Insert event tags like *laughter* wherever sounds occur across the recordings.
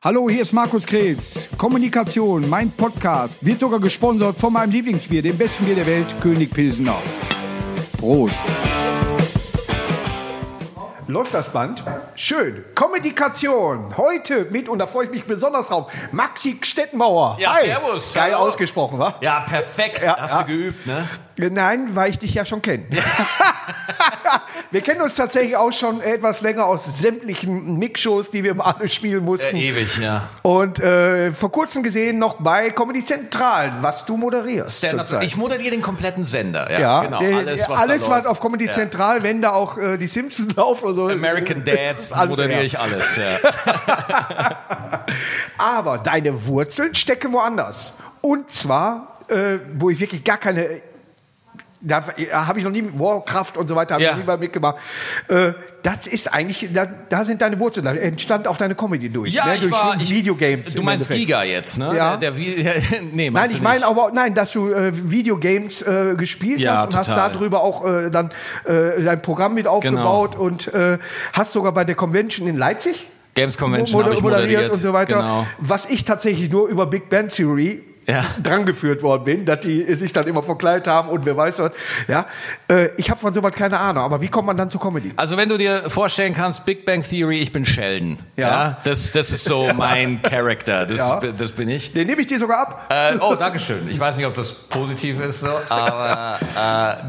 Hallo, hier ist Markus Krebs. Kommunikation, mein Podcast, wird sogar gesponsert von meinem Lieblingsbier, dem besten Bier der Welt, König Pilsener. Prost. Läuft das Band? Schön. Kommunikation. Heute mit, und da freue ich mich besonders drauf, Maxi Stettenmauer. Ja, Hi. servus. Geil Hallo. ausgesprochen, wa? Ja, perfekt. Ja, Hast ja. du geübt, ne? Nein, weil ich dich ja schon kenne. *laughs* *laughs* wir kennen uns tatsächlich auch schon etwas länger aus sämtlichen Mixshows, die wir mal alle spielen mussten. Äh, ewig, ja. Und äh, vor kurzem gesehen noch bei Comedy Central, was du moderierst. Ich moderiere den kompletten Sender. Ja, ja, genau. äh, Alles, was, alles was auf Comedy Ja. Central, wenn da auch äh, die Simpsons *laughs* laufen oder so. American *laughs* Dad moderiere ja. ich alles. Ja. Aber deine Wurzeln stecken woanders. Und zwar, äh, wo ich wirklich gar keine. Da äh, habe ich noch nie Warcraft und so weiter hab Ja. ich nie mal mitgemacht. Äh, das ist eigentlich, da, da sind deine Wurzeln. Da entstand auch deine Comedy durch. Ja, ne? ich durch war. Ich, Videogames. Du meinst Endeffekt. Giga jetzt, ne? Ja. Der, der, Vi- *laughs* nee, Nein, ich meine aber, nein, dass du äh, Videogames äh, gespielt Ja, hast und hast total. darüber auch äh, dann äh, dein Programm mit aufgebaut Genau. und äh, hast sogar bei der Convention in Leipzig Games Convention moder- habe ich moderiert. und so weiter. Genau. Was ich tatsächlich nur über Big Bang Theory Ja. drangeführt worden bin, dass die sich dann immer verkleidet haben und wer weiß was. Ja, äh, ich habe von sowas keine Ahnung. Aber wie kommt man dann zu Comedy? Also wenn du dir vorstellen kannst, Big Bang Theory, ich bin Sheldon. Ja. das, das ist so *laughs* mein Charakter. Das, Ja. das bin ich. Den nehme ich dir sogar ab. Äh, oh, Dankeschön. Ich weiß nicht, ob das positiv ist, so, aber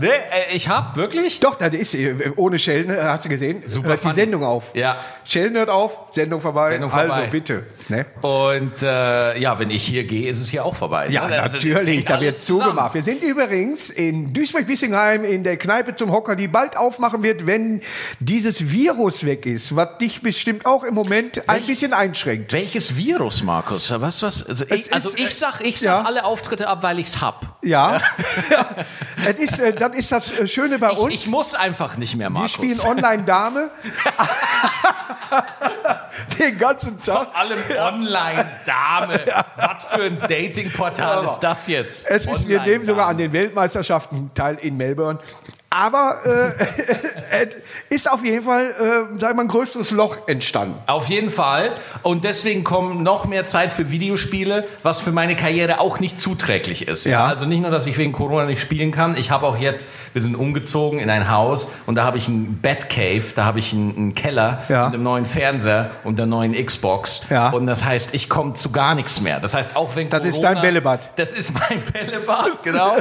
äh, äh, ich habe wirklich. Doch, das ist äh, ohne Sheldon, äh, hast du gesehen? Super hört die. Sendung auf. Ja. Sheldon hört auf, Sendung vorbei. Sendung vorbei. Also bitte. Ne? Und ja, wenn ich hier gehe, ist es hier auch vorbei. Ja, ne? Also, natürlich, hängt da wird zugemacht. Wir sind übrigens in Duisburg-Bissingheim in der Kneipe zum Hocker, die bald aufmachen wird, wenn dieses Virus weg ist, was dich bestimmt auch im Moment ein bisschen einschränkt. Welches Virus, Markus? Was, was? Also ich, also ist, ich sag, ich ja. sag alle Auftritte ab, weil ich's hab. Ja, ja. *laughs* Ist, äh, dann ist das äh, Schöne bei uns. Ich, ich muss einfach nicht mehr, wir Markus. spielen Online-Dame. *laughs* Den ganzen Tag. allem Online-Dame. *laughs* Was für ein Datingportal ist das jetzt? Es ist, wir nehmen sogar an den Weltmeisterschaften teil in Melbourne. Aber äh, *laughs* es ist auf jeden Fall, äh, sagen wir mal, ein größeres Loch entstanden. Auf jeden Fall. Und deswegen kommt noch mehr Zeit für Videospiele, was für meine Karriere auch nicht zuträglich ist. Ja. Also nicht nur, dass ich wegen Corona nicht spielen kann. Ich habe auch jetzt, wir sind umgezogen in ein Haus und da habe ich ein Batcave, da habe ich einen, einen Keller Ja. mit einem neuen Fernseher und der neuen Xbox. Ja. Und das heißt, ich komme zu gar nichts mehr. Das heißt, auch wenn Das Corona, ist dein Bällebad. Das ist mein *laughs* Bällebad, genau.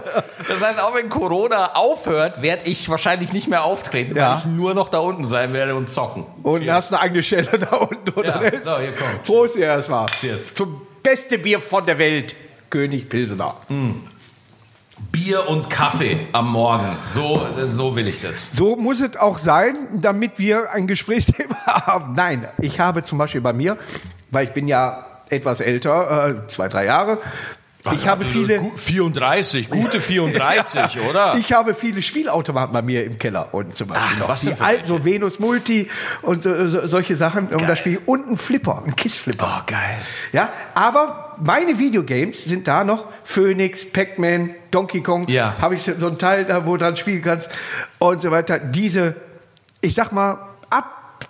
Das heißt, auch wenn Corona aufhört, werde ich wahrscheinlich nicht mehr auftreten, Ja. weil ich nur noch da unten sein werde und zocken. Und hast eine eigene Stelle da unten, oder? Ja, so, hier kommt. Prost hier erstmal. Cheers. Zum beste Bier von der Welt. König Pilsener. Bier und Kaffee am Morgen. So, so will ich das. So muss es auch sein, damit wir ein Gesprächsthema *laughs* haben. Nein, ich habe zum Beispiel bei mir, weil ich bin ja etwas älter, äh, zwei, drei Jahre, ich habe viele... 34, gute 34, *laughs* oder? Ich habe viele Spielautomaten bei mir im Keller unten zum Beispiel. Ach, noch. was die alten, so Venus Multi und so, so, solche Sachen. Und das Spiel und ein Flipper, ein Kissflipper. Oh, geil. Ja, aber meine Videogames sind da noch Phoenix, Pac-Man, Donkey Kong. Ja. Habe ich so ein Teil da, wo du dran spielen kannst und so weiter. Diese, ich sag mal,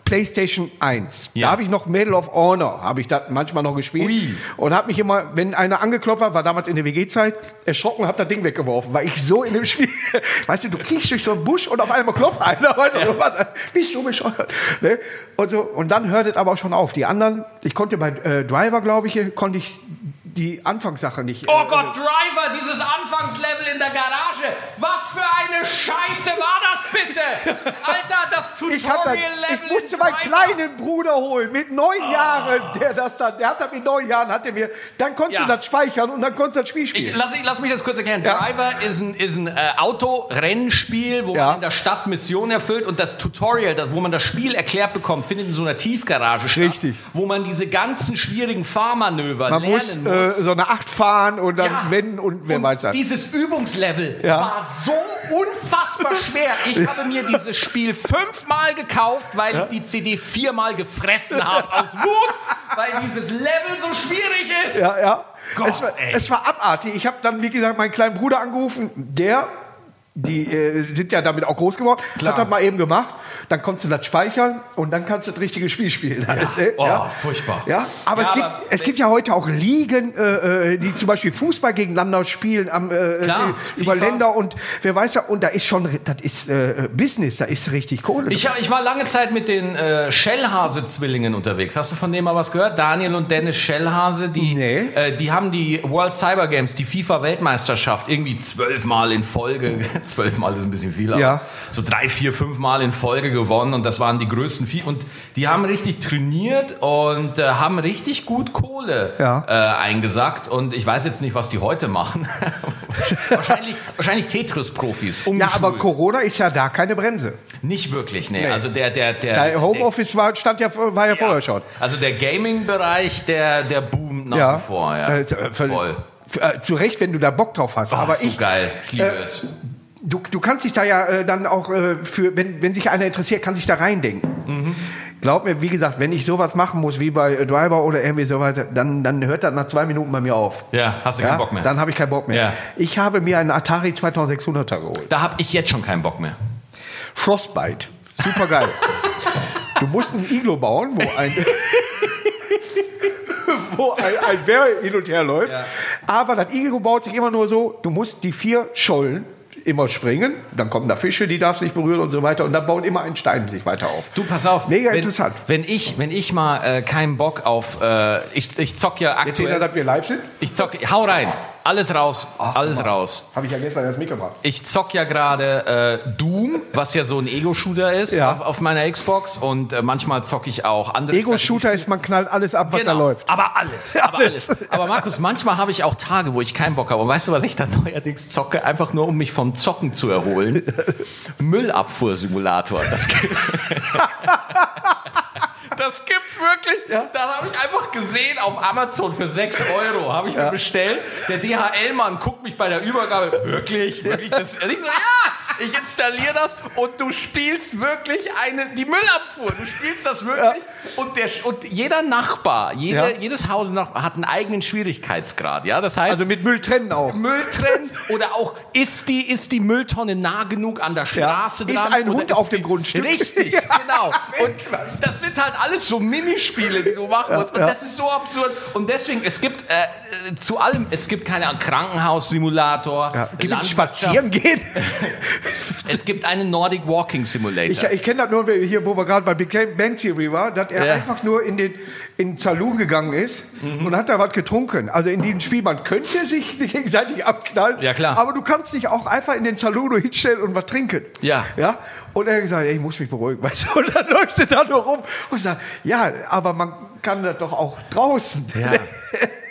PlayStation 1, Ja. da habe ich noch Medal of Honor, habe ich da manchmal noch gespielt Ui. und habe mich immer, wenn einer angeklopft hat, war damals in der WG-Zeit, erschrocken, habe das Ding weggeworfen, weil ich so in dem Spiel, *laughs* weißt du, du kriegst durch so einen Busch und auf einmal klopft einer, weißt du, so, was, bist du bescheuert, ne? Und so, und dann hört es aber auch schon auf. Die anderen, ich konnte bei äh, Driver, glaube ich, konnte ich die Anfangssache nicht. Oh äh, Gott, Driver, dieses Anfangslevel in der Garage. Was für eine Scheiße war das bitte? *laughs* Alter, das Ich, Tutorial-Level ich musste in meinen kleinen Bruder holen mit neun Jahren, der das dann, der hat das mit neun Jahren, hat er mir, dann konntest Ja. du das speichern und dann konntest du das Spiel Ich, spielen. lass, ich, lass mich das kurz erklären. Ja. Driver ist ein, ist ein äh, Autorennspiel, wo Ja. man in der Stadt Missionen erfüllt und das Tutorial, das, wo man das Spiel erklärt bekommt, findet in so einer Tiefgarage statt. Richtig. Wo man diese ganzen schwierigen Fahrmanöver Man lernen muss, muss. äh, so eine Acht fahren und dann Ja. wenden und wer und weiß das. Dieses Übungslevel Ja. war so unfassbar schwer. Ich habe mir dieses Spiel fünfmal gekauft, weil ich die CD viermal gefressen habe aus Wut, weil dieses Level so schwierig ist. Ja, ja. Gott, es, war, es war abartig. Ich habe dann, wie gesagt, meinen kleinen Bruder angerufen. Der die äh, sind ja damit auch groß geworden. Klar. Hat das mal eben gemacht. Dann konntest du das speichern und dann kannst du das richtige Spiel spielen. Ja. *laughs* Oh, furchtbar. Ja, aber, Ja, es, gibt, aber- es gibt ja heute auch Ligen, äh, äh, die zum Beispiel Fußball gegeneinander spielen am, äh, Klar, äh, über FIFA. Länder und wer weiß ja, und da ist schon, das ist äh, Business, da ist richtig Kohle. Ich, ich war lange Zeit mit den äh, Schellhase-Zwillingen unterwegs. Hast du von denen mal was gehört? Daniel und Dennis Schellhase, die, Nee. äh, die haben die World Cyber Games, die FIFA-Weltmeisterschaft, irgendwie zwölfmal in Folge, zwölfmal ist ein bisschen viel, aber Ja. so drei, vier, fünf Mal in Folge gewonnen und das waren die größten FIFA. Und die haben richtig trainiert und äh, haben richtig gut Kohle Ja. äh, eingesackt. Und ich weiß jetzt nicht, was die heute machen. *laughs* wahrscheinlich wahrscheinlich Tetris-Profis. ja, aber. Corona ist ja da keine Bremse. Nicht wirklich, nee. Nee. Also der, der, der, der Homeoffice war, stand ja, war ja, vorher schon. Also der Gaming-Bereich, der, der boomt nach Ja. wie vor, ja. Äh, äh, Voll. Äh, Zu Recht, wenn du da Bock drauf hast. Ach, aber so ich, geil. Ich liebe äh, es. Du, du kannst dich da ja äh, dann auch äh, für, wenn, wenn sich einer interessiert, kann sich da reindenken. Mhm. Glaub mir, wie gesagt, wenn ich sowas machen muss wie bei äh, Driver oder irgendwie so weiter, dann, dann hört das nach zwei Minuten bei mir auf. Ja, hast du Ja? keinen Bock mehr. Dann habe ich keinen Bock mehr. Ja. Ich habe mir einen Atari 2600er geholt. da habe ich jetzt schon keinen Bock mehr. Frostbite. Super geil. du musst ein Iglo bauen, wo ein, *laughs* wo ein, ein Bär hin und her läuft. Ja. Aber das Iglo baut sich immer nur so, du musst die vier Schollen immer springen, dann kommen da Fische, die darfst nicht berühren und so weiter und dann bauen immer ein Stein sich weiter auf. Du, pass auf. Mega wenn, interessant. Wenn ich, wenn ich mal äh, keinen Bock auf, äh, ich, ich zock ja Jetzt aktuell, dass wir live sind. ich zock, hau rein, alles raus, alles guck mal. raus. Habe ich ja gestern erst mitgebracht. Ich zock ja gerade äh, Doom, was ja so ein Ego-Shooter ist, Ja. auf, auf meiner Xbox und äh, manchmal zock ich auch andere Ego-Shooter ist, man knallt alles ab, was da läuft. Genau. Aber alles, *laughs* aber alles. Aber Markus, manchmal habe ich auch Tage, wo ich keinen Bock habe. Und weißt du, was ich dann *laughs* neuerdings zocke? Einfach nur, um mich vom Zocken zu erholen. *laughs* Müllabfuhrsimulator. Das, das gibt's wirklich. Ja. Da habe ich einfach gesehen auf Amazon für 6 Euro. Habe ich mir bestellt. Der DHL-Mann guckt mich bei der Übergabe. Wirklich? Wirklich? Das, ich so, ja, ich installiere das und du spielst wirklich eine, die Müllabfuhr. Du spielst das wirklich. Und, der, und jeder Nachbar, jede, Ja. jedes Haus hat einen eigenen Schwierigkeitsgrad. Ja, das heißt, Also mit Müll trennen auch. Müll trennen oder auch ist die, ist die Mülltonne nah genug an der Straße Ist dran? ein oder Hund auf die- dem Grundstück? Richtig, *laughs* Ja, genau. *laughs* Und das sind halt alles so Minispiele, die du machen musst. Und ja. das ist so absurd. Und deswegen, es gibt äh, zu allem, es gibt keine Krankenhaussimulator. Ja. Gibt es spazieren gehen? *laughs* Es gibt einen Nordic Walking Simulator. Ich, ich kenne das nur hier, wo wir gerade bei Big Bang Theory war, dass er Ja. einfach nur in den, in den Saloon gegangen ist und hat da was getrunken. Also in diesem Spiel, man könnte sich *laughs* gegenseitig abknallen. Ja, klar. Aber du kannst dich auch einfach in den Saloon hinstellen und was trinken. Ja. Ja. Und er hat gesagt, ich muss mich beruhigen. *laughs* Weißt du? Und dann läuft er da nur rum und sagt, ja, aber man kann das doch auch draußen. Ja.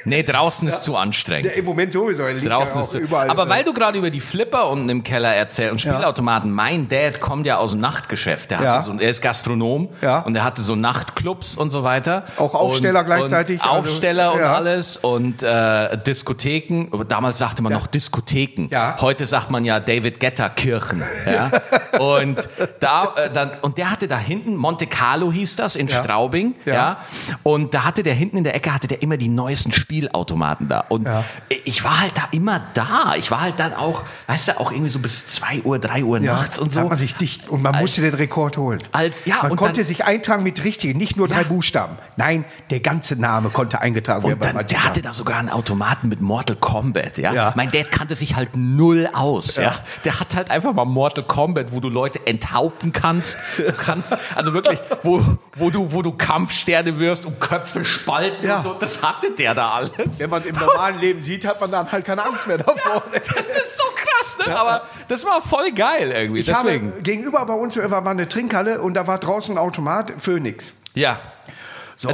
Nee, draußen ist zu anstrengend. Im Moment sowieso. Draußen ja ist so. überall. Aber weil du gerade über die Flipper unten im Keller erzählst und Spielautomaten, mein Dad kommt ja aus dem Nachtgeschäft. Der Ja. so, er ist Gastronom Ja. und er hatte so Nachtclubs und so weiter. Auch Aufsteller und, gleichzeitig, Und also, Aufsteller und ja. alles und äh, Diskotheken. Damals sagte man noch Diskotheken. Ja. Heute sagt man ja David Getter Kirchen. *laughs* Ja? und da äh, dann und der hatte da hinten Monte Carlo hieß das in Ja. Straubing. Ja. Ja. Und da hatte der hinten in der Ecke hatte der immer die neuesten Spielautomaten da. Und Ja. ich war halt da immer da. Ich war halt dann auch, weißt du, auch irgendwie so bis 2 Uhr, 3 Uhr nachts und da hat so. man sich dicht und man Als- musste den Rekord holen. Als, ja, Man konnte dann, sich eintragen mit richtigen, nicht nur drei Buchstaben. Nein, der ganze Name konnte eingetragen werden. und dann, beim der hatte da sogar einen Automaten mit Mortal Kombat, ja? Ja. Mein Dad kannte sich halt null aus, ja. Der hat halt einfach mal Mortal Kombat, wo du Leute enthaupten kannst. Du kannst, also wirklich, wo, wo du, wo du Kampfsterne wirfst und Köpfe spalten Ja. und so. Das hatte der da alles. Wenn man im normalen Leben sieht, hat man dann halt keine Angst mehr davor. Das ist so krass, ne? Aber das war voll geil irgendwie. Ich Deswegen. habe gegenüber bei uns war war eine Trinkhalle und da war draußen ein Automat, Phoenix. Ja.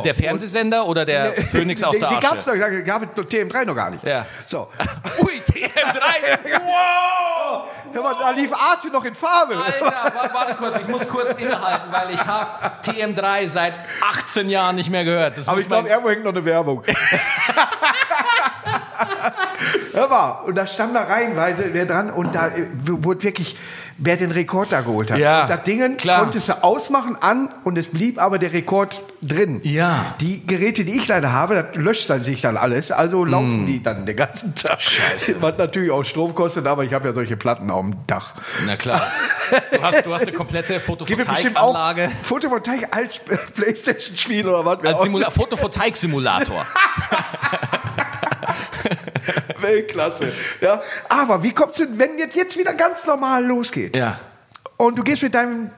der Fernsehsender oder der Phoenix *laughs* aus der die Asche? gab's noch, da gab es TM3 noch gar nicht. Ja. So. *laughs* Ui, TM3. *laughs* wow! Hör mal, da lief Arte noch in Farbe. Alter, warte, kurz, ich muss kurz innehalten, weil ich habe TM3 seit 18 Jahren nicht mehr gehört. Das Aber ich glaube, irgendwo hängt noch eine Werbung. *laughs* Hör mal, und da stand da reihenweise wer dran und da äh, wurde wirklich wer den Rekord da geholt hat. Ja, und das Ding klar. konntest du ausmachen, an und es blieb aber der Rekord drin. Ja. Die Geräte, die ich leider habe, das löscht dann sich dann alles, also laufen die dann den ganzen Tag. Hm. Scheiße. Was natürlich auch Strom kostet, aber ich habe ja solche Platten auf dem Dach. Na klar. Du hast, du hast eine komplette Photovoltaikanlage. Photovoltaik als Playstation-Spiel oder was? Als Simula Photovoltaik-Simulator. *laughs* Weltklasse. Ja, aber wie kommst du, wenn jetzt, jetzt wieder ganz normal losgeht Ja. und du gehst mit deinem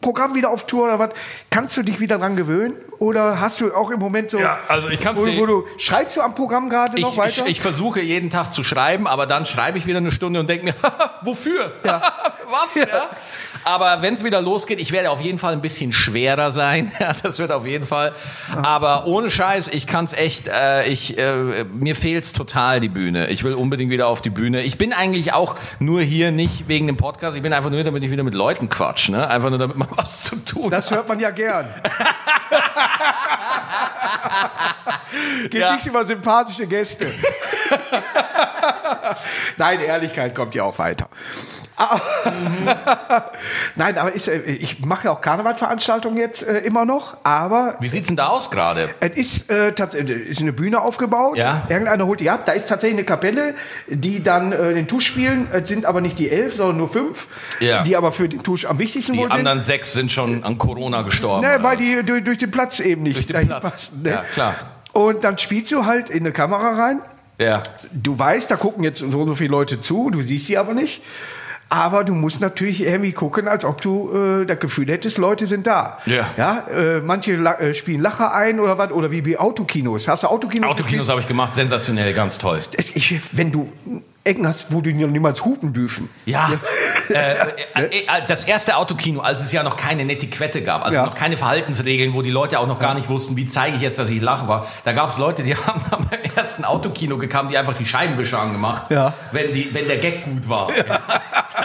Programm wieder auf Tour oder was, kannst du dich wieder dran gewöhnen? Oder hast du auch im Moment so, Ja, also ich kann's wo, wo du, schreibst du am Programm gerade noch Ich, weiter? ich, ich versuche jeden Tag zu schreiben, aber dann schreibe ich wieder eine Stunde und denke mir, *laughs* wofür? Ja. *laughs* Was? Ja. Aber wenn es wieder losgeht, ich werde auf jeden Fall ein bisschen schwerer sein. *laughs* Ja, das wird auf jeden Fall. Aber ohne Scheiß, ich kann es echt, äh, ich, äh, mir fehlt's total die Bühne. Ich will unbedingt wieder auf die Bühne. Ich bin eigentlich auch nur hier nicht wegen dem Podcast. Ich bin einfach nur, damit ich wieder mit Leuten quatsch. Ne? Einfach nur, damit man was zu tun das hört man ja gern. Geht Ja. nichts über sympathische Gäste. *laughs* Nein, Ehrlichkeit kommt ja auch weiter. *laughs* Nein, aber ist, äh, ich mache ja auch Karnevalsveranstaltungen jetzt äh, immer noch, aber Wie sieht's denn da aus gerade? es ist, äh, tatsächlich ist eine Bühne aufgebaut. Ja. Irgendeiner holt die ab. Da ist tatsächlich eine Kapelle, die dann äh, den Tusch spielen. Es sind aber nicht die elf, sondern nur fünf, Ja. die aber für den Tusch am wichtigsten Die sind. anderen sechs sind schon an Corona gestorben. Ne, weil die durch, durch den Platz eben nicht Durch den Platz. passen. Ne? Ja, klar. Und dann spielst du halt in eine Kamera rein. Ja. Du weißt, da gucken jetzt so und so viele Leute zu, du siehst sie aber nicht. Aber du musst natürlich irgendwie gucken, als ob du äh, das Gefühl hättest, Leute sind da. Ja. ja äh, manche la äh, spielen Lacher ein oder was, oder wie bei Autokinos. Hast du Autokinos? Autokinos habe ich gemacht, sensationell, ganz toll. Ich, wenn du Ecken hast, wo du niemals hupen dürfen. Ja, äh, äh, äh, das erste Autokino, als es ja noch keine Netiquette gab, also Ja. noch keine Verhaltensregeln, wo die Leute auch noch gar nicht wussten, wie zeige ich jetzt, dass ich lache war. Da gab es Leute, die *laughs* haben beim ersten Autokino gekamen, die einfach die Scheibenwischer angemacht, Ja. wenn, die, wenn der Gag gut war. Ja.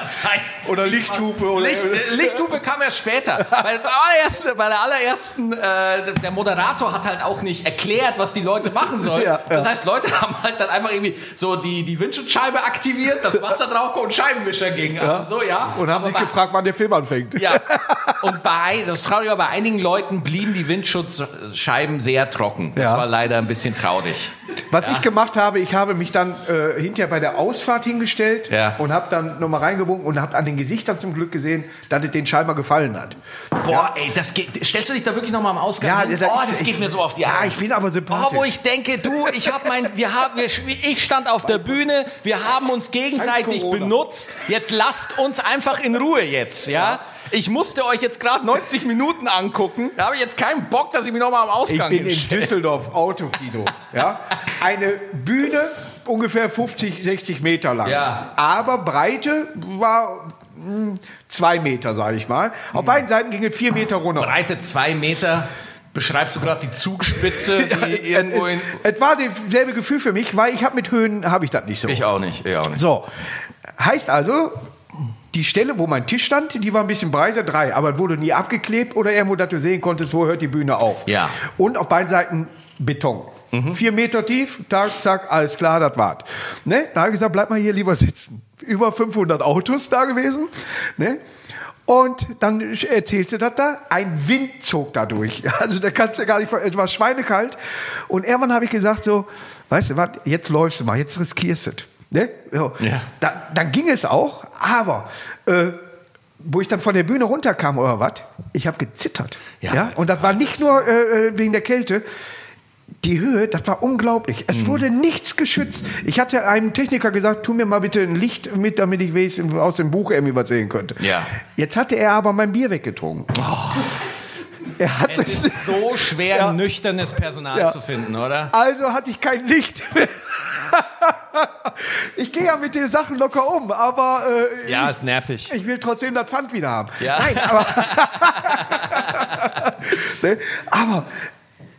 Das heißt, Oder Lichthupe oder- Licht, äh, Lichthupe kam erst später. Bei, der allerersten, bei der allerersten, äh, der Moderator hat halt auch nicht erklärt, was die Leute machen sollen. Ja, ja. Das heißt, Leute haben halt dann einfach irgendwie so die, die Windschutzscheibe aktiviert, das Wasser drauf und Scheibenwischer ging an. So, ja. Und haben sich gefragt, wann der Film anfängt. Ja. *laughs* Und bei, das traurig, aber bei einigen Leuten blieben die Windschutzscheiben sehr trocken. Das Ja. war leider ein bisschen traurig. Was ich gemacht habe, ich habe mich dann äh, hinterher bei der Ausfahrt hingestellt Ja. und habe dann nochmal reingewunken und habe an den Gesichtern zum Glück gesehen, dass es den scheinbar gefallen hat. Boah, ey, das geht, stellst du dich da wirklich nochmal am Ausgang Ja, hin? da oh, das ich- geht mir so auf die Ja, Eier. ich bin aber sympathisch. Oh, wo ich denke, du, ich habe mein, wir haben, wir, ich stand auf der Bühne, wir haben uns gegenseitig benutzt. Jetzt lasst uns einfach in Ruhe jetzt, ja? Ich musste euch jetzt gerade 90 Minuten angucken. Da habe ich jetzt keinen Bock, dass ich mich nochmal am Ich Ausgang bin in hinstelle. Düsseldorf Autokino. Ja? *laughs* Eine Bühne ungefähr 50, 60 Meter lang. Ja. Aber Breite war mh, zwei Meter, sage ich mal. Auf beiden Seiten ging es vier Meter runter. Breite zwei Meter. Beschreibst du gerade die Zugspitze, *laughs* die irgendwo in. Es war dasselbe Gefühl für mich, weil ich habe mit Höhen habe ich das nicht so. Ich auch nicht, ich auch nicht. So, heißt also, die Stelle, wo mein Tisch stand, die war ein bisschen breiter, drei, aber wurde nie abgeklebt oder irgendwo, dass du sehen konntest, wo hört die Bühne auf. Ja. Und auf beiden Seiten Beton. Vier Meter tief, zack, zack, alles klar, das war's. Ne? Da habe ich gesagt, bleib mal hier lieber sitzen. Über 500 Autos da gewesen. Ne? Und dann erzählst du das da, ein Wind zog da durch. *laughs* Also da kannst du gar nicht, es war schweinekalt. Und irgendwann habe ich gesagt so, weißt du was, jetzt läufst du mal, jetzt riskierst du es. Ne? So. Ja. Da, dann ging es auch, aber äh, wo ich dann von der Bühne runterkam oder was, ich habe gezittert. Ja, Ja, und das war nicht nur äh, äh, wegen der Kälte. Die Höhe, das war unglaublich. Es wurde nichts geschützt. Ich hatte einem Techniker gesagt, tu mir mal bitte ein Licht mit, damit ich weiß, aus dem Buch irgendwie was sehen könnte. Ja. Jetzt hatte er aber mein Bier weggetrunken. Er hat Es es, ist so schwer, Ja. nüchternes Personal Ja. zu finden, oder? also hatte ich kein Licht mehr. ich gehe ja mit den Sachen locker um, aber äh, Ja, ist nervig. ich will trotzdem das Pfand wieder haben. Ja. Nein, aber, *laughs* ne? aber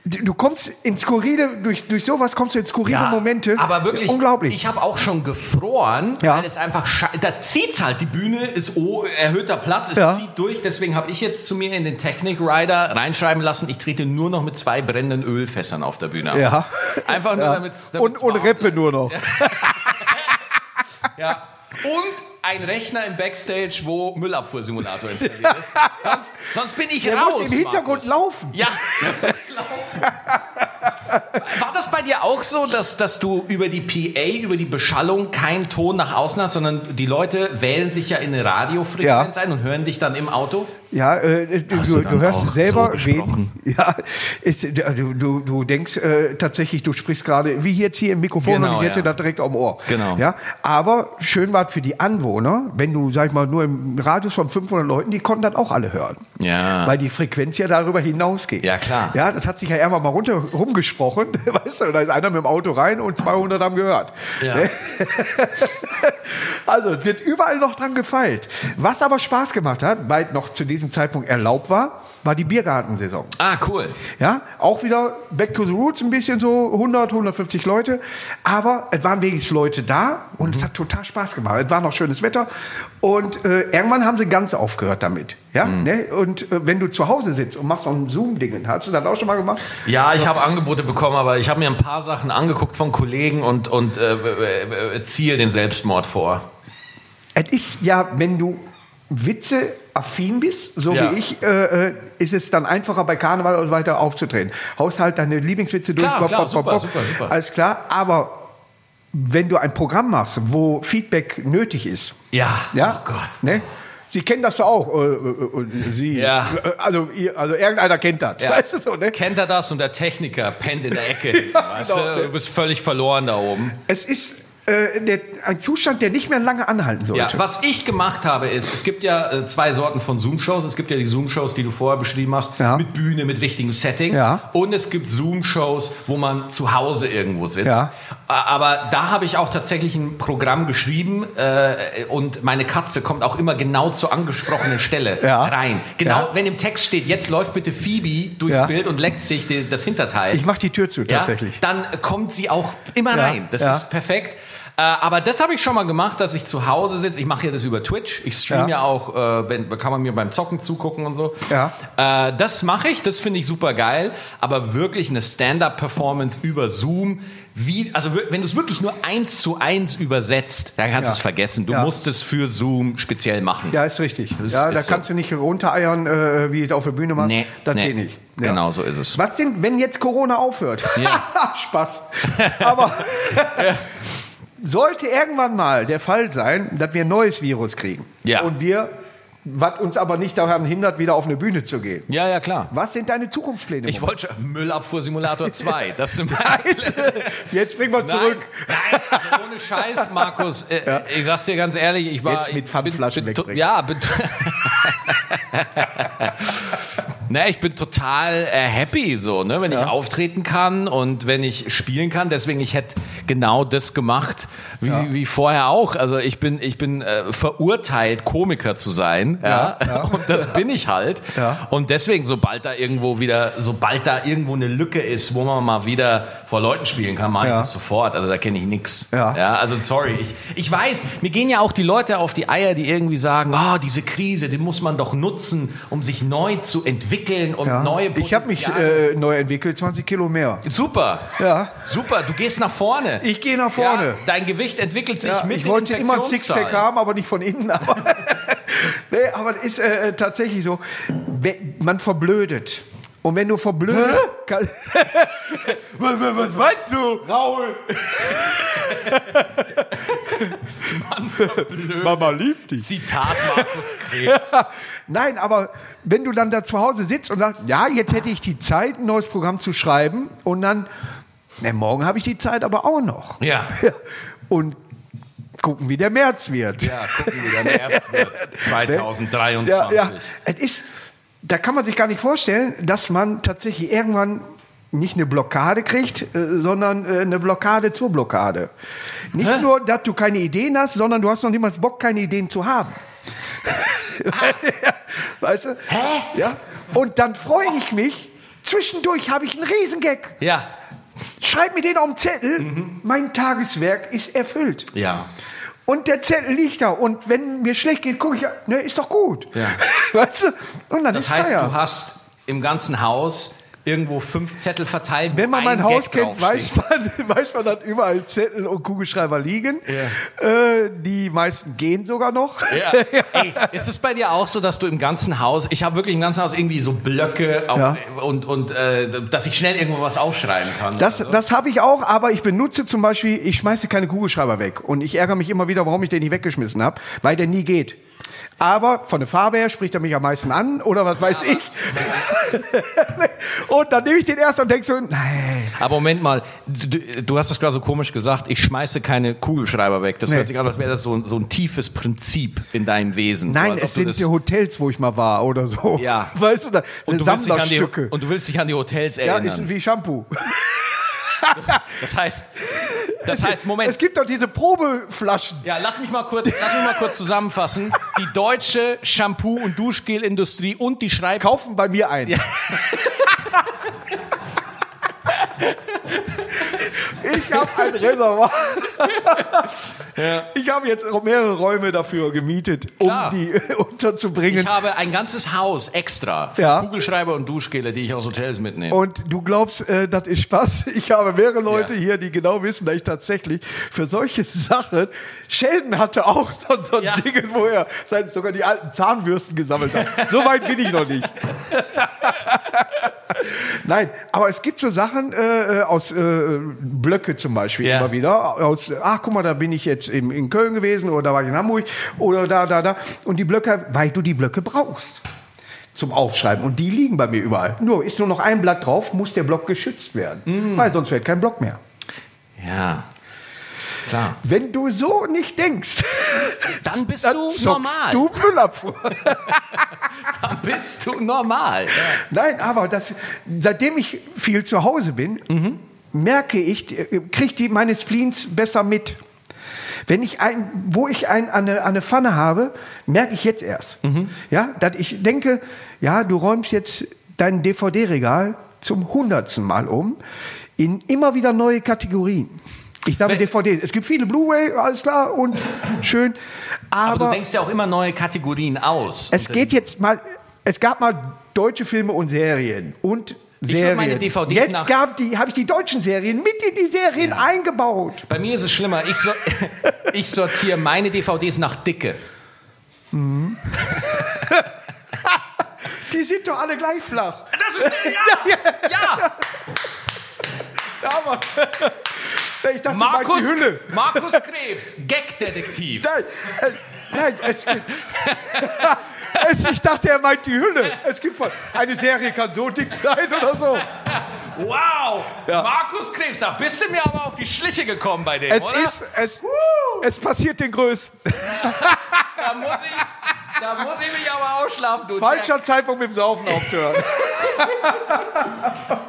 du kommst in skurrile, durch, durch sowas kommst du in skurrile Momente. Aber wirklich, Unglaublich. Ich habe auch schon gefroren, Ja. weil es einfach, da zieht's halt. Die Bühne ist oh, erhöhter Platz, es Ja. zieht durch. Deswegen habe ich jetzt zu mir in den Technik Rider reinschreiben lassen, ich trete nur noch mit zwei brennenden Ölfässern auf der Bühne ja. Einfach nur ja. damit und, und Reppe nur noch. *laughs* Ja. Und ein Rechner im Backstage, wo Müllabfuhrsimulator installiert ist. Sonst, sonst bin ich Der raus. muss im Hintergrund Markus. laufen. Ja, der muss laufen. War das bei dir auch so, dass, dass du über die PA, über die Beschallung keinen Ton nach außen hast, sondern die Leute wählen sich ja in eine Radiofrequenz Ja. ein und hören dich dann im Auto? Ja, äh, du, Hast du, du du hörst selber so gesprochen? Ja, ist, du, du, du denkst äh, tatsächlich, du sprichst gerade wie jetzt hier im Mikrofon Genau, und ich hätte ja. das direkt am Ohr. Genau. Ja, aber schön war für die Anwohner, wenn du, sag ich mal, nur im Radius von 500 Leuten, die konnten das auch alle hören. Ja. Weil die Frequenz ja darüber hinausgeht. Ja, klar. Ja, das hat sich ja irgendwann mal runter rumgesprochen, *laughs* weißt du, da ist einer mit dem Auto rein und 200 haben gehört. Ja. Ne? *laughs* Also, es wird überall noch dran gefeilt. Was aber Spaß gemacht hat, weil noch zu diesem Zeitpunkt erlaubt war, war die Biergartensaison. Ah, cool. Ja, auch wieder back to the roots, ein bisschen so 100, 150 Leute. Aber es waren wenigstens Leute da und es hat total Spaß gemacht. Es war noch schönes Wetter und äh, irgendwann haben sie ganz aufgehört damit. Ja, ne? und äh, wenn du zu Hause sitzt und machst so ein Zoom-Ding, hast du das auch schon mal gemacht? Ja, ich habe Angebote bekommen, aber ich habe mir ein paar Sachen angeguckt von Kollegen und, und äh, äh, äh, ziehe den Selbstmord vor. Es ist ja, wenn du Witze affin bist, so Ja. wie ich, äh, äh, ist es dann einfacher bei Karneval und weiter aufzutreten. Haust halt deine Lieblingswitze durch. Klar, klar, super, super, super. Alles klar, aber wenn du ein Programm machst, wo Feedback nötig ist, Ja. ja, Oh Gott. ne? Sie kennen das auch, äh, äh, Sie, Ja. also, ihr, also irgendeiner kennt das, Ja. weißt du so, ne? Kennt er das und der Techniker pennt in der Ecke. *laughs* weißt genau, du? du bist völlig verloren da oben. Es ist äh, der, ein Zustand, der nicht mehr lange anhalten Ja, sollte. was ich gemacht habe, ist, es gibt ja äh, zwei Sorten von Zoom-Shows. Es gibt ja die Zoom-Shows, die du vorher beschrieben hast, Ja. mit Bühne, mit richtigem Setting. Ja. Und es gibt Zoom-Shows, wo man zu Hause irgendwo sitzt. Ja. Aber da habe ich auch tatsächlich ein Programm geschrieben äh, und meine Katze kommt auch immer genau zur angesprochenen Stelle *laughs* Ja. rein. Genau, Ja. wenn im Text steht, jetzt läuft bitte Phoebe durchs Ja. Bild und leckt sich die, das Hinterteil. Ich mach die Tür zu, Ja, tatsächlich. dann kommt sie auch immer Ja, rein. Das ja. ist perfekt. Äh, aber das habe ich schon mal gemacht, dass ich zu Hause sitze. Ich mache ja das über Twitch. Ich stream ja, Ja. auch, äh, wenn, kann man mir beim Zocken zugucken und so. Ja. Äh, das mache ich, das finde ich super geil. Aber wirklich eine Stand-up-Performance über Zoom, wie, also wenn du es wirklich nur eins zu eins übersetzt, dann kannst du Ja. es vergessen. Du Ja. musst es für Zoom speziell machen. Ja, ist richtig. Das ja, da ist so. kannst du nicht runtereiern, äh, wie du auf der Bühne machst. Nee, das nee. geht nicht. Ja. Genau so ist es. Was denn, wenn jetzt Corona aufhört? Ja. *laughs* Spaß. Aber *laughs* *laughs* sollte irgendwann mal der Fall sein, dass wir ein neues Virus kriegen Ja. und wir, was uns aber nicht daran hindert, wieder auf eine Bühne zu gehen. Ja, ja, klar. Was sind deine Zukunftspläne? Ich wollte Müllabfuhrsimulator *laughs* 2. Das sind Jetzt bringen wir zurück. Nein, nein also ohne Scheiß, Markus. Äh, Ich sag's dir ganz ehrlich, ich war. Jetzt mit Pfandflaschen bin, bin, wegbringen. Ja, *laughs* *laughs* ne, ich bin total äh, happy, so, ne, wenn ich auftreten kann und wenn ich spielen kann. Deswegen, ich hätte genau das gemacht, wie, wie vorher auch. Also ich bin, ich bin äh, verurteilt, Komiker zu sein. Ja, *laughs* Und das bin ich halt. Ja. Und deswegen, sobald da irgendwo wieder, sobald da irgendwo eine Lücke ist, wo man mal wieder vor Leuten spielen kann, mache ich Ja. das sofort. Also da kenne ich nichts. Ja. ja. Also sorry. Ich, ich weiß, mir gehen ja auch die Leute auf die Eier, die irgendwie sagen, oh, diese Krise, die muss man doch nutzen, um sich neu zu entwickeln und Ja. neue Ich habe mich Potenziale- äh, neu entwickelt, 20 Kilo mehr. Super. Ja. Super, du gehst nach vorne. Ich gehe nach vorne. Ja, dein Gewicht entwickelt sich Ja, mit ich wollte immer ein Sixpack haben, aber nicht von innen. Aber, *laughs* nee, aber es ist äh, tatsächlich so, man verblödet. Und wenn du verblödest... Kann, *laughs* Was, was, was weißt du? Raul! *laughs* Mama liebt dich. Zitat Markus Krebs. *laughs* Nein, aber wenn du dann da zu Hause sitzt und sagst, ja, jetzt hätte ich die Zeit, ein neues Programm zu schreiben und dann, ne, morgen habe ich die Zeit aber auch noch. Ja. Und gucken, wie der März wird. Ja, gucken, wie der März wird. 2023. Ja, ja. Es ist, da kann man sich gar nicht vorstellen, dass man tatsächlich irgendwann nicht eine Blockade kriegt, äh, sondern äh, eine Blockade zur Blockade. Nicht nur, dass du keine Ideen hast, sondern du hast noch niemals Bock, keine Ideen zu haben. *laughs* weißt du? Hä? Ja. Und dann freue ich mich. Zwischendurch habe ich einen Riesengag. Ja. Schreib mir den auf den Zettel. Mein Tageswerk ist erfüllt. Ja. Und der Zettel liegt da. Und wenn mir schlecht geht, gucke ich, ne, ist doch gut. Ja. *laughs* Weißt du? Und dann Das ist heißt, Feierabend. du hast im ganzen Haus irgendwo fünf Zettel verteilt. wo Wenn man ein mein Haus Gag kennt, weiß man, *laughs* weiß man, dass überall Zettel und Kugelschreiber liegen. Ja. Äh, die meisten gehen sogar noch. Ja. *laughs* Ey, ist es bei dir auch so, dass du im ganzen Haus, ich habe wirklich im ganzen Haus irgendwie so Blöcke auch, Ja. und, und äh, dass ich schnell irgendwo was aufschreiben kann? Das, so? das habe ich auch, aber ich benutze zum Beispiel, ich schmeiße keine Kugelschreiber weg. Und ich ärgere mich immer wieder, warum ich den nicht weggeschmissen habe, weil der nie geht. Aber von der Farbe her spricht er mich am meisten an oder was weiß ich. *laughs* und dann nehme ich den erst und denke so, nein. Aber Moment mal, du, du hast es gerade so komisch gesagt, ich schmeiße keine Kugelschreiber weg. Das Nee. hört sich an, als wäre das so, ein- so ein tiefes Prinzip in deinem Wesen. so, Nein, als es sind das- die Hotels, wo ich mal war oder so. Ja. *laughs* Weißt du, da, und du, willst dich an die, Sammlerstücke. und du willst dich an die Hotels Ja, erinnern. ist wie Shampoo. das heißt, das heißt, Moment. Es gibt doch diese Probeflaschen. Ja, lass mich mal kurz, lass mich mal kurz zusammenfassen. Die deutsche Shampoo- und Duschgelindustrie und die Schreib Kaufen bei mir ein. *laughs* Ich habe ein Reservoir. *laughs* Ich habe jetzt mehrere Räume dafür gemietet, um Klar. die *laughs* unterzubringen. Ich habe ein ganzes Haus extra für Ja. Kugelschreiber und Duschgele, die ich aus Hotels mitnehme. Und du glaubst, äh, das ist Spaß. *laughs* Ich habe mehrere Leute Ja. hier, die genau wissen, dass ich tatsächlich für solche Sachen Sheldon hatte auch so, so ein Ja. Ding, wo er sogar die alten Zahnbürsten gesammelt hat. So weit bin ich noch nicht. Nein, aber es gibt so Sachen äh, äh, aus äh, Blöcke zum Beispiel Ja. immer wieder. Aus, ach guck mal, da bin ich jetzt in, in Köln gewesen oder da war ich in Hamburg oder da, da, da. Und die Blöcke, weil du die Blöcke brauchst zum Aufschreiben. Und die liegen bei mir überall. Nur ist nur noch ein Blatt drauf, muss der Block geschützt werden. Mm. Weil sonst wird kein Block mehr. ja, klar. Wenn du so nicht denkst, *laughs* Dann bist dann du normal. du Müllabfuhr. *laughs* Dann bist du normal. Nein, aber das, seitdem ich viel zu Hause bin, Mhm. Merke ich, kriege die meine Spleens besser mit. Wenn ich ein, wo ich ein, eine, eine Pfanne habe, merke ich jetzt erst. Mhm. Ja, dass ich denke, ja, du räumst jetzt dein DVD-Regal zum hundertsten Mal um in immer wieder neue Kategorien. Ich sage DVD. Es gibt viele Blu-ray, alles klar und schön. Aber, Aber, du denkst ja auch immer neue Kategorien aus. es geht jetzt mal, es gab mal deutsche Filme und Serien und Serien. meine DVDs jetzt gab die, habe ich die deutschen Serien mit in die Serien eingebaut. Bei mir ist es schlimmer. Ich, so, *laughs* ich sortiere meine DVDs nach Dicke. *laughs* Die sind doch alle gleich flach. Das ist *laughs* ja, ja. Aber ich dachte, Markus, du die Hülle. Markus Krebs, Gag-Detektiv. Nein, äh, nein, es, es, ich dachte, er meint die Hülle. Es gibt von, eine Serie kann so dick sein oder so. Wow, Ja. Markus Krebs, da bist du mir aber auf die Schliche gekommen bei dem, Es oder? ist, es, es passiert den Größten. da, muss ich, da muss ich mich aber ausschlafen. Du Falscher Zeitpunkt mit dem Saufen aufzuhören. *laughs*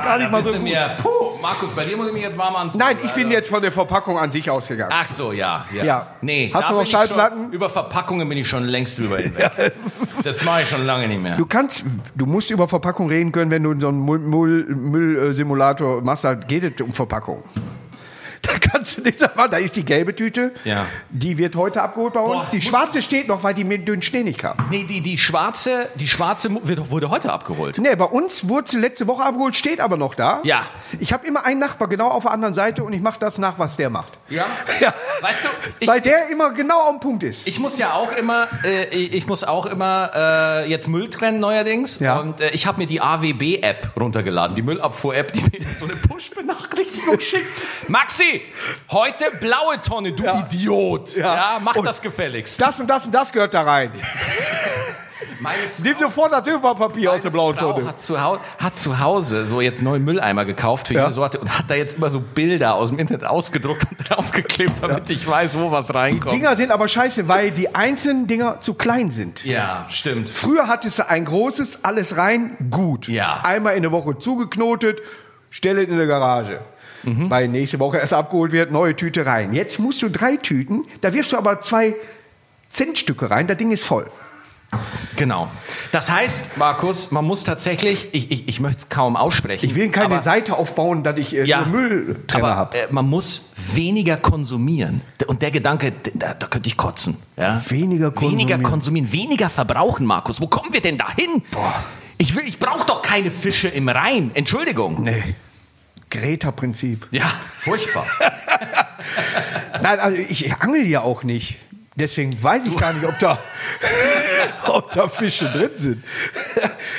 Ah, Gar nicht da mal so gut. mir, puh, Markus, bei dir muss ich mich jetzt warm anziehen. Nein, ich bin jetzt von der Verpackung an sich ausgegangen. Ach so, ja. Ja. Ja. Nee, Hast da du noch ich schon- Schallplatten? Über Verpackungen bin ich schon längst drüber *laughs* hinweg. Das mache ich schon lange nicht mehr. Du kannst, du musst über Verpackung reden können, wenn du so einen Müll- Müll-Simulator machst, dann geht es um Verpackung. *laughs* Da kannst du nicht sagen, da ist die gelbe Tüte, Ja. die wird heute abgeholt bei uns. Boah, die schwarze steht noch, weil die mit dem Schnee nicht kam. Nee, die, die schwarze, die schwarze wird, wurde heute abgeholt. Nee, bei uns wurde sie letzte Woche abgeholt, steht aber noch da. Ja. Ich habe immer einen Nachbar genau auf der anderen Seite und ich mache das nach, was der macht. Ja? *laughs* Ja. Weißt du, ich, weil der immer genau am Punkt ist. ich muss ja auch immer, äh, ich ich muss auch immer äh, jetzt Müll trennen neuerdings. Ja. Und äh, ich habe mir die AWB-App runtergeladen, die Müllabfuhr-App, die mir so eine Push-Benachrichtigung schickt. Maxi, heute blaue Tonne, du Idiot. Ja, Ja. mach Und- das gefälligst. das und das und das gehört da rein. Meine *laughs* Nimm sofort das Silberpapier aus der blauen Frau Tonne. hat zu, Hau hat zu Hause so jetzt neue Mülleimer gekauft für Ja. jede Sorte und hat da jetzt immer so Bilder aus dem Internet ausgedruckt und *laughs* draufgeklebt, damit ich weiß, wo was reinkommt. Dinger sind aber scheiße, weil die einzelnen Dinger zu klein sind. ja, stimmt. Früher hattest du ein großes, alles rein, gut. Ja. Einmal in der Woche zugeknotet, stelle in der Garage. Mhm. Weil nächste Woche erst abgeholt wird, neue Tüte rein. Jetzt musst du drei Tüten, da wirfst du aber zwei Centstücke rein, das Ding ist voll. Genau. Das heißt, Markus, man muss tatsächlich, ich, ich, ich möchte es kaum aussprechen. Ich will keine aber, Seite aufbauen, dass ich äh, ja, Mülltrenner habe. äh, man muss weniger konsumieren. Und der Gedanke, da, da könnte ich kotzen. Ja? Weniger konsumieren. Weniger konsumieren, weniger verbrauchen, Markus. Wo kommen wir denn dahin? Boah. Ich, will- ich brauche doch keine Fische im Rhein. Entschuldigung. Nee. Greta-Prinzip. Ja, furchtbar. *laughs* Nein, also ich angel ja auch nicht. Deswegen weiß ich gar nicht, ob da, *laughs* ob da Fische drin sind.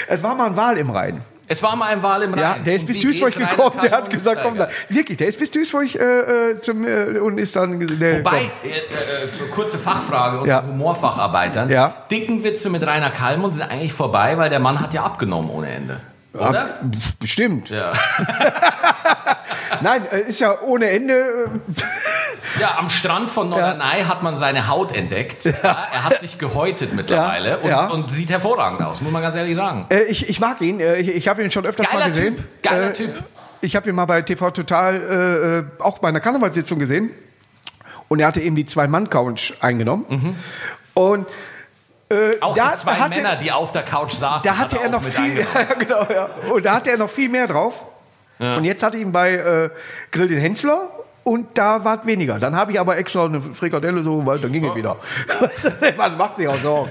Es war mal ein Wal im Rhein. Es war mal ein Wal im Rhein. Ja, der ist Und bis Duisburg gekommen. Der hat gesagt, komm da. Wirklich, der ist bis Duisburg äh, äh, zum, äh, und ist dann. Der, Wobei, äh, äh, kurze Fachfrage unter Ja. Humorfacharbeitern. Ja. Dicken Witze mit Rainer Kalmund sind eigentlich vorbei, weil der Mann hat ja abgenommen ohne Ende. Oder? Ab- Bestimmt. Ja. *laughs* Nein, äh, ist ja ohne Ende. äh, ja, am Strand von Norderney hat man seine Haut entdeckt. Ja. Er hat sich gehäutet mittlerweile Ja, und, ja. und sieht hervorragend aus, muss man ganz ehrlich sagen. Äh, ich, ich mag ihn. Äh, ich ich habe ihn schon öfters Geiler mal gesehen. Typ, geiler äh, Typ. Ich habe ihn mal bei TV Total äh, auch bei einer Karnevalssitzung gesehen. Und er hatte eben die Zwei-Mann-Couch eingenommen. Und äh, Auch da die zwei hatte, Männer, die auf der Couch saßen. da hatte hat er auch noch viel, *laughs* ja, genau, ja. Und da hatte er noch viel mehr drauf. Und jetzt hatte ich ihn bei äh, Grill den Hensler und da war es weniger. Dann habe ich aber extra eine Frikadelle so, weil dann ging es wieder. *laughs* Man macht sich auch Sorgen.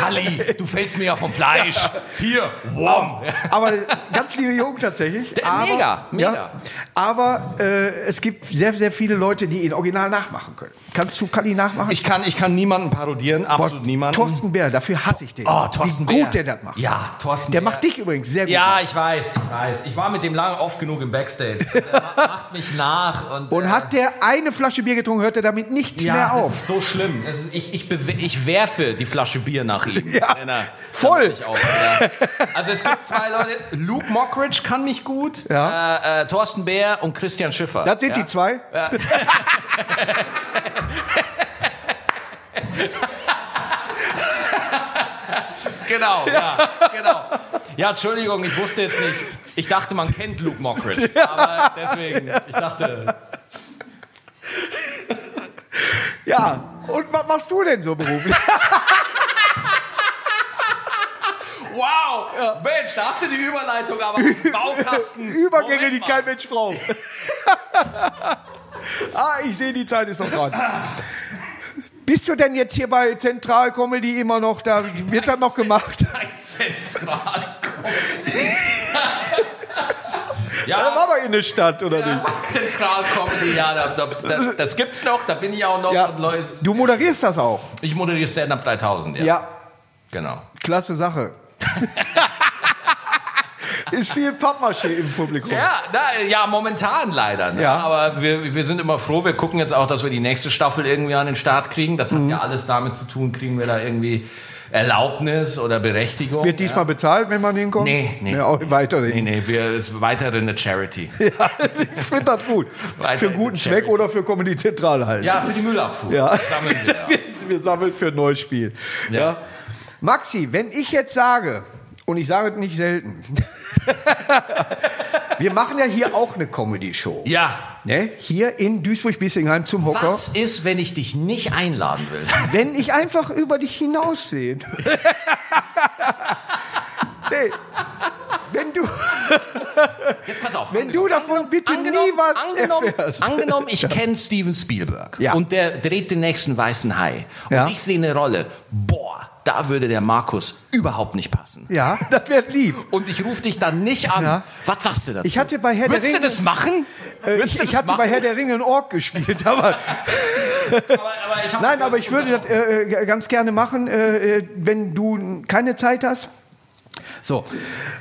Kalli, du fällst mir ja vom Fleisch. Hier, wom. Aber ganz liebe Jugend tatsächlich. Der- aber, mega, mega. Ja, aber äh, es gibt sehr, sehr viele Leute, die ihn original nachmachen können. Kannst du Kali nachmachen? Ich kann, ich kann niemanden parodieren, absolut niemanden. Thorsten Bär, dafür hasse ich den. Oh, Thorsten Wie gut Bär. der das macht. Ja, Thorsten Der Bär. macht dich übrigens sehr gut. Ja, ich weiß, ich weiß. Ich war mit dem lange oft genug im Backstage. Der ma- macht mich nach. Und, Und äh, hat der eine Flasche Bier getrunken, hört er damit nicht ja, mehr das auf. ist so schlimm. Ist, ich, ich, ich werfe die Flasche Bier nach ihm. *laughs* Ja, er- voll. ja. Also es gibt zwei Leute. Luke Mockridge kann mich gut. Ja. Äh, äh, Thorsten Bär und Christian Schiffer. Das sind ja? die zwei. *laughs* Genau, ja, genau. Ja, Entschuldigung, ich wusste jetzt nicht. Ich dachte, man kennt Luke Mockridge. Aber deswegen, ich dachte, Ja. Und was machst du denn so beruflich? *laughs* wow, Mensch, da hast du die Überleitung aber Baukasten. Übergänge, die kein Mensch braucht. *laughs* ah, ich sehe, die Zeit ist noch dran. Bist du denn jetzt hier bei Zentral Comedy immer noch da? Wird das noch gemacht? *laughs* Ein Zentral. Das ja, war doch in der Stadt, oder nicht? Zentral-Comedy, ja, da, da, da, das gibt's noch, da bin ich auch noch. Ja. Und Leute, Du moderierst das auch. ich moderiere Stand-Up 3000, ja. Ja, Genau. klasse Sache. *laughs* ist viel Pappmaché im Publikum. Ja, na, ja, momentan leider. Ne? Ja. Aber wir, wir sind immer froh. Wir gucken jetzt auch, dass wir die nächste Staffel irgendwie an den Start kriegen. Das hat Mhm. ja alles damit zu tun, kriegen wir da irgendwie Erlaubnis oder Berechtigung. Wird diesmal bezahlt, wenn man hinkommt? Nee, nee. Ja, auch Nee, weiterhin. nee, wir ist weiterhin eine Charity. *laughs* Ich finde das gut. Weiter für guten Zweck oder für Comedy Zentral halt. Ja, für die Müllabfuhr. Ja. Sammeln *laughs* wir, ja. wir, wir sammeln für ein neues Spiel. Ja. Ja. Maxi, wenn ich jetzt sage, und ich sage es nicht selten, *laughs* wir machen ja hier auch eine Comedy-Show. ja. Ne? Hier in Duisburg-Bissingheim zum Hocker. Was ist, wenn ich dich nicht einladen will? *laughs* Wenn ich einfach über dich hinaussehe. *laughs* nee. Wenn du, Jetzt pass auf. wenn du davon bitte nie was angenommen, erfährst. angenommen, ich kenne Steven Spielberg Ja. und der dreht den nächsten weißen Hai und Ja. ich sehe eine Rolle. Boah, da würde der Markus überhaupt nicht passen. Ja, das wäre lieb. Und ich rufe dich dann nicht an. Ja. Was sagst du dazu? Ich hatte bei Herr der Würdest du Ringe, das machen? äh, ich, ich hatte bei machen? Herr der Ringe einen Ork gespielt, *laughs* aber aber, aber Nein, aber ich würde das äh, äh, ganz gerne machen, äh, äh, wenn du keine Zeit hast. So.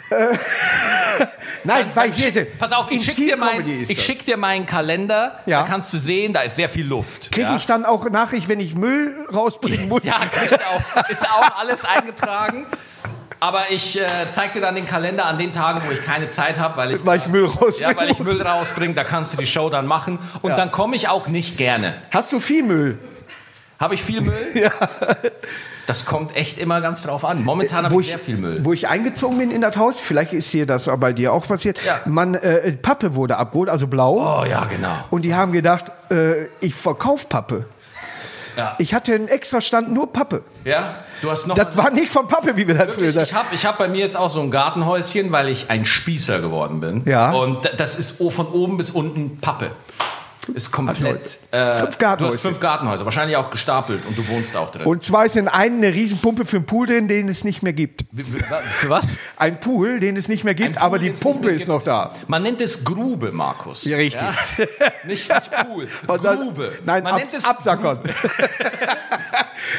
Äh, *laughs* Nein, weil hier. Pass auf, ich schicke dir, mein, ich schick dir meinen Kalender. Ja. Da kannst du sehen, da ist sehr viel Luft. Kriege ja? ich dann auch Nachricht, wenn ich Müll rausbringen muss? Ja, kriegst du auch, ist auch alles eingetragen. Aber ich äh, zeig dir dann den Kalender an den Tagen, wo ich keine Zeit habe, weil ich, Weil ich Müll rausbringen ja, weil ich. Müll rausbringe. Da kannst du die Show dann machen. Und Ja. dann komme ich auch nicht gerne. Hast du viel Müll? Habe ich viel Müll? *laughs* Ja. Das kommt echt immer ganz drauf an. Momentan habe Wo ich sehr viel Müll. Wo ich eingezogen bin in das Haus, vielleicht ist dir das bei dir auch passiert. Ja. Man, äh, Pappe wurde abgeholt, also blau. Oh ja, genau. Und die haben gedacht, äh, ich verkauf Pappe. Ja. Ich hatte einen extra Stand nur Pappe. Ja, du hast noch. Das war nicht von Pappe, wie wir das früher ich habe ich hab bei mir jetzt auch so ein Gartenhäuschen, weil ich ein Spießer geworden bin. Ja. Und das ist von oben bis unten Pappe. Ist komplett. Äh, Fünf Du Gartenhäuser. hast fünf Gartenhäuser, wahrscheinlich auch gestapelt und du wohnst auch drin. Und zwar ist in einem eine Riesenpumpe für einen Pool drin, den es nicht mehr gibt. Für was? Ein Pool, den es nicht mehr gibt, Pool, aber die Pumpe ist gibt. noch da. Man nennt es Grube, Markus. Ja, richtig. *laughs* Nicht, nicht Pool. *laughs* Grube. Nein, Man ab, nennt es absackern. *laughs*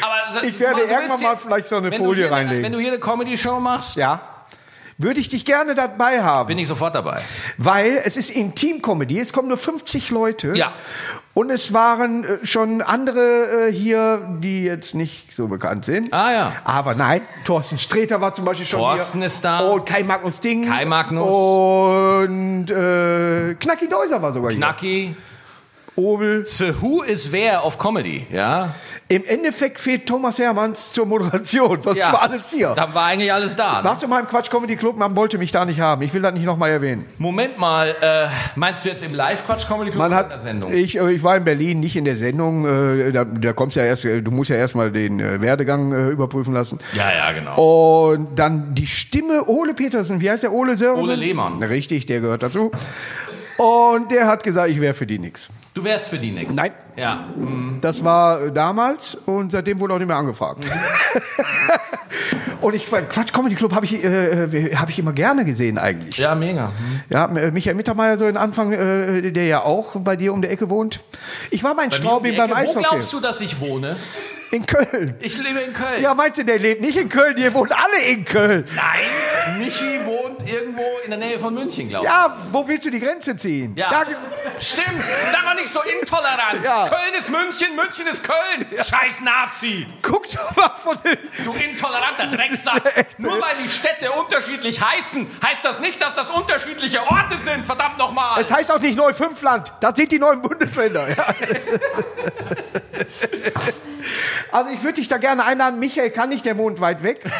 Aber Ich werde du irgendwann wirst mal hier- vielleicht so eine du Folie hier reinlegen. Wenn du hier eine Comedy-Show machst, Ja. Würde ich dich gerne dabei haben. bin ich sofort dabei. Weil es ist Intim-Comedy, es kommen nur 50 Leute. Ja. Und es waren äh, schon andere äh, hier, die jetzt nicht so bekannt sind. Ah, ja. Aber nein, Thorsten Sträter war zum Beispiel schon Thorsten hier. ist da. Und Kai Magnus Ding. Kai Magnus. Und äh, Knacki Deuser war sogar Knacki. hier. Ovel. So who is wer auf Comedy, ja? Im Endeffekt fehlt Thomas Hermanns zur Moderation, sonst ja. war alles hier. Da war eigentlich alles da. Ne? Warst du mal im Quatsch Comedy Club? Man wollte mich da nicht haben. Ich will das nicht nochmal erwähnen. Moment mal, äh, meinst du jetzt im Live-Quatsch-Comedy Club Man oder in hat, der Sendung? ich, äh, ich war in Berlin, nicht in der Sendung. Äh, da, da kommst ja erst, äh, du musst ja erstmal den äh, Werdegang überprüfen lassen. ja, ja, genau. Und dann die Stimme Ole Petersen. Wie heißt der Ole Sören? Ole Lehmann. Richtig, der gehört dazu. Und der hat gesagt, ich wäre für die nix. Du wärst für die nix. Nein. Ja. Das war äh, damals und seitdem wurde auch nicht mehr angefragt. Mhm. *laughs* und ich, Quatsch Comedy Club habe ich, äh, äh, hab ich immer gerne gesehen eigentlich. Ja, mega. Ja, äh, Michael Mittermeier so in Anfang, äh, der ja auch bei dir um die Ecke wohnt. Ich war mal in Straubing beim Wo Eishockey. glaubst du, dass ich wohne? In Köln. Ich lebe in Köln. Ja, meinst du, der lebt nicht in Köln, die wohnen alle in Köln. Nein, Michi wohnt irgendwo in der Nähe von München, glaube ich. Ja, wo willst du die Grenze ziehen? Ja. Da, Stimmt, sag mal nicht so intolerant. Ja. Köln ist München, München ist Köln. Scheiß Nazi. guck doch mal von den, Du intoleranter Drecksack. *laughs* Nur weil die Städte unterschiedlich heißen, heißt das nicht, dass das unterschiedliche Orte sind. Verdammt nochmal. Es heißt auch nicht Neufünfland, das sind die neuen Bundesländer. Ja. *laughs* Also ich würde dich da gerne einladen. Michael kann nicht, der wohnt weit weg. *laughs*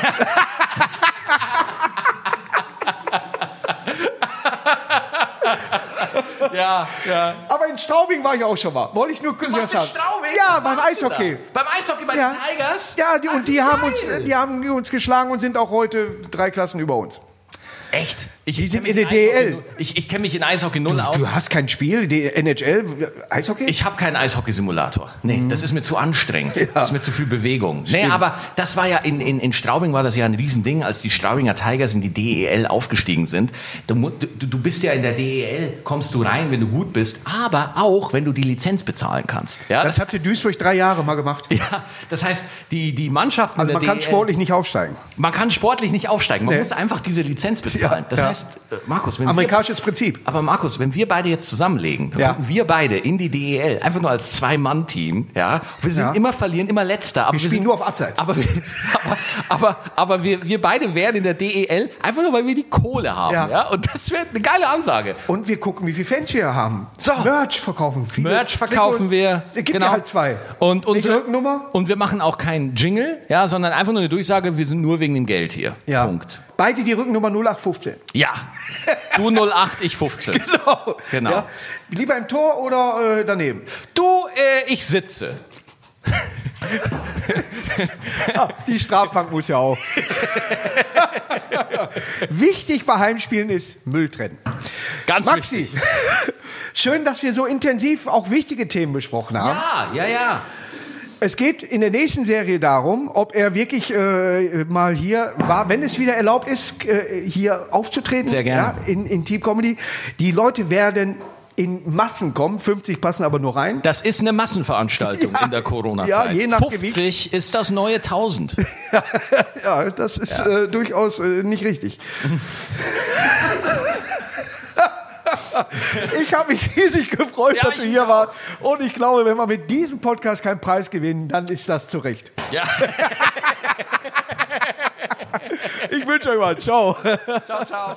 *laughs* Ja, ja. Aber in Straubing war ich auch schon mal. Wollte ich nur kurz warst sagen. in Straubing? Ja, beim Eishockey. Beim Eishockey bei Ja. den Tigers? Ja, die, und die haben, uns, die haben uns geschlagen und sind auch heute drei Klassen über uns. Echt? Ich, Die sind in der null- Ich, ich kenne mich in Eishockey null aus. Du hast kein Spiel, die NHL, Eishockey? Ich habe keinen Eishockey-Simulator. Nee, Mhm. das ist mir zu anstrengend. Das ist mir zu viel Bewegung. Nee, aber das war ja in, in, in Straubing war das ja ein Riesending, als die Straubinger Tigers in die DEL aufgestiegen sind. Du, du, du bist ja in der DEL, kommst du rein, wenn du gut bist, aber auch, wenn du die Lizenz bezahlen kannst. Ja, das habt ihr Duisburg drei Jahre mal gemacht. ja, das heißt, die, die Mannschaften Also man kann DEL, sportlich nicht aufsteigen. man kann sportlich nicht aufsteigen. Man Nee. muss einfach diese Lizenz bezahlen. Ja, das ja. heißt, äh, Markus, wenn wir Amerikanisches Prinzip. aber Markus, wenn wir beide jetzt zusammenlegen, dann Ja. wir beide in die DEL, einfach nur als Zwei-Mann-Team, ja. Wir sind Ja. immer verlieren, immer letzter. Aber Wir spielen sind, nur auf Abseits. Aber, wir, *laughs* aber, aber, aber wir, wir beide wären in der DEL, einfach nur, weil wir die Kohle haben, ja. Ja. Und das wäre eine geile Ansage. Und wir gucken, wie viele Fans wir haben. So. Merch verkaufen. Viele. Merch verkaufen wir. Es gibt ja halt zwei. Und unsere Rückennummer? Und wir machen auch keinen Jingle, ja, sondern einfach nur eine Durchsage, wir sind nur wegen dem Geld hier. Ja. Punkt. Beide die Rückennummer 0815. Ja. Du 08, ich 15. *laughs* Genau. Genau. Ja. Lieber im Tor oder äh, daneben? Du, äh, ich sitze. *laughs* Ah, die Strafbank muss ja auch. *laughs* Wichtig bei Heimspielen ist Müll trennen. Ganz Maxi, wichtig. schön, dass wir so intensiv auch wichtige Themen besprochen haben. Ja, ja, ja. Es geht in der nächsten Serie darum, ob er wirklich äh, mal hier war, wenn es wieder erlaubt ist, äh, hier aufzutreten. Sehr gerne. Ja, in, in Team Comedy. Die Leute werden in Massen kommen, 50 passen aber nur rein. Das ist eine Massenveranstaltung Ja. in der Corona-Zeit. Ja, je nach 50 ist das neue 1000. *laughs* Ja, das ist Äh, durchaus äh, nicht richtig. *laughs* *laughs* Ich habe mich riesig gefreut, Ja, dass du hier warst. Und ich glaube, wenn wir mit diesem Podcast keinen Preis gewinnen, dann ist das zu Recht. Ja. *laughs* Ich wünsche euch mal. Ciao. ciao, ciao.